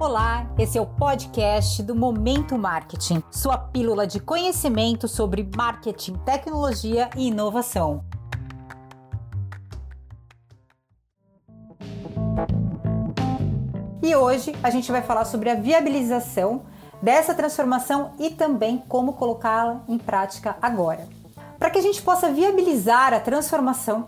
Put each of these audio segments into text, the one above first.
Olá, esse é o podcast do Momento Marketing, sua pílula de conhecimento sobre marketing, tecnologia e inovação. E hoje a gente vai falar sobre a viabilização dessa transformação e também como colocá-la em prática agora. Para que a gente possa viabilizar a transformação,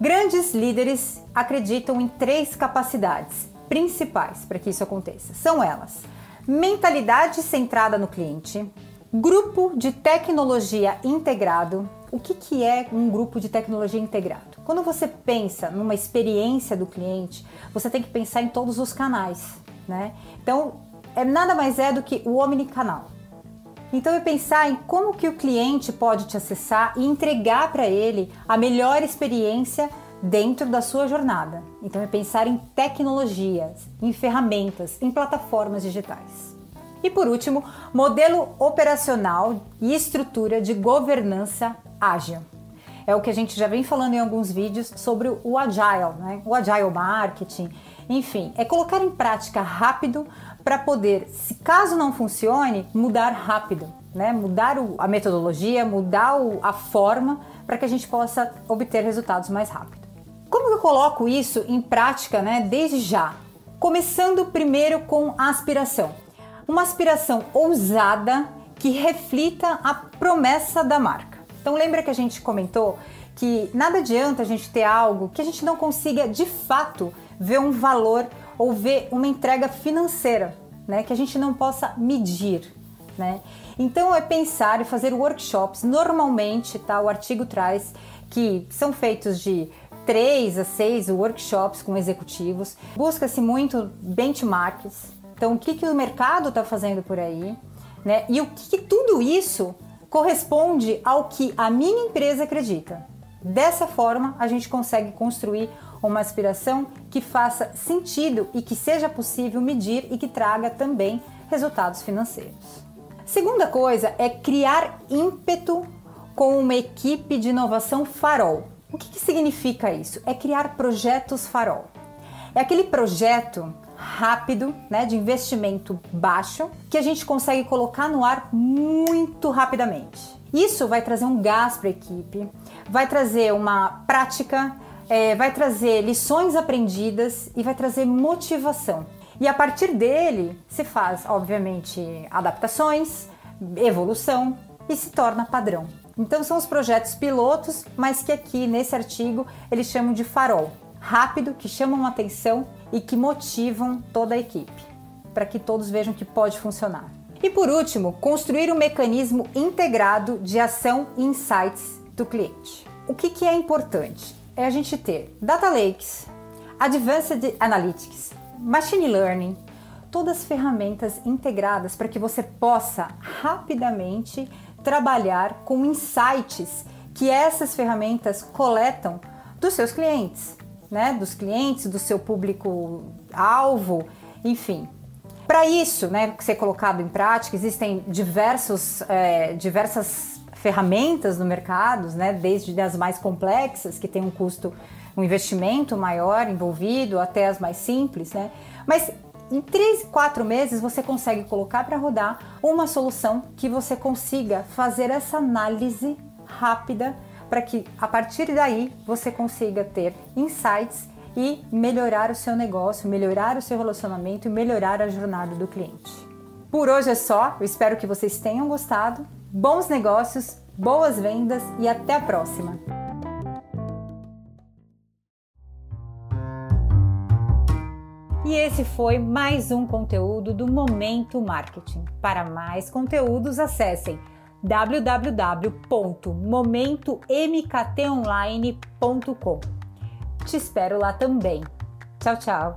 grandes líderes acreditam em três capacidades principais para que isso aconteça. São elas: mentalidade centrada no cliente, grupo de tecnologia integrado. O que, que é um grupo de tecnologia integrado? Quando você pensa numa experiência do cliente, você tem que pensar em todos os canais, né? Então, é nada mais é do que o omnicanal. Então é pensar em como que o cliente pode te acessar e entregar para ele a melhor experiência dentro da sua jornada. Então é pensar em tecnologias, em ferramentas, em plataformas digitais. E por último, modelo operacional e estrutura de governança ágil. É o que a gente já vem falando em alguns vídeos sobre o agile, né? o agile marketing, enfim, é colocar em prática rápido para poder, se caso não funcione, mudar rápido, né? Mudar o, a metodologia, mudar o, a forma para que a gente possa obter resultados mais rápido. Coloco isso em prática, né, desde já? Começando primeiro com a aspiração. Uma aspiração ousada que reflita a promessa da marca. Então lembra que a gente comentou que nada adianta a gente ter algo que a gente não consiga de fato ver um valor ou ver uma entrega financeira, né, que a gente não possa medir, né? Então é pensar e fazer workshops. Normalmente, tá, o artigo traz que são feitos de três a seis workshops com executivos. Busca-se muito benchmarks. Então, o que, que o mercado está fazendo por aí, né? E o que, que tudo isso corresponde ao que a minha empresa acredita. Dessa forma, a gente consegue construir uma aspiração que faça sentido e que seja possível medir e que traga também resultados financeiros. Segunda coisa é criar ímpeto com uma equipe de inovação farol. O que, que significa isso? É criar projetos farol. É aquele projeto rápido, né, de investimento baixo, que a gente consegue colocar no ar muito rapidamente. Isso vai trazer um gás para a equipe, vai trazer uma prática, é, vai trazer lições aprendidas e vai trazer motivação. E a partir dele se faz, obviamente, adaptações, evolução e se torna padrão. Então são os projetos pilotos, mas que aqui nesse artigo eles chamam de farol. Rápido, que chamam atenção e que motivam toda a equipe, para que todos vejam que pode funcionar. E por último, construir um mecanismo integrado de ação e insights do cliente. O que, que é importante? É a gente ter data lakes, advanced analytics, machine learning, todas as ferramentas integradas para que você possa rapidamente trabalhar com insights que essas ferramentas coletam dos seus clientes, né? Dos clientes, do seu público alvo, enfim. Para isso, né, ser colocado em prática, existem diversos, é, diversas ferramentas no mercado, né, desde as mais complexas, que têm um custo, um investimento maior envolvido, até as mais simples, né? Mas em 3, 4 meses você consegue colocar para rodar uma solução que você consiga fazer essa análise rápida para que a partir daí você consiga ter insights e melhorar o seu negócio, melhorar o seu relacionamento e melhorar a jornada do cliente. Por hoje é só, eu espero que vocês tenham gostado. Bons negócios, boas vendas e até a próxima! E esse foi mais um conteúdo do Momento Marketing. Para mais conteúdos, acessem www.momentomktonline.com. Te espero lá também. Tchau, tchau!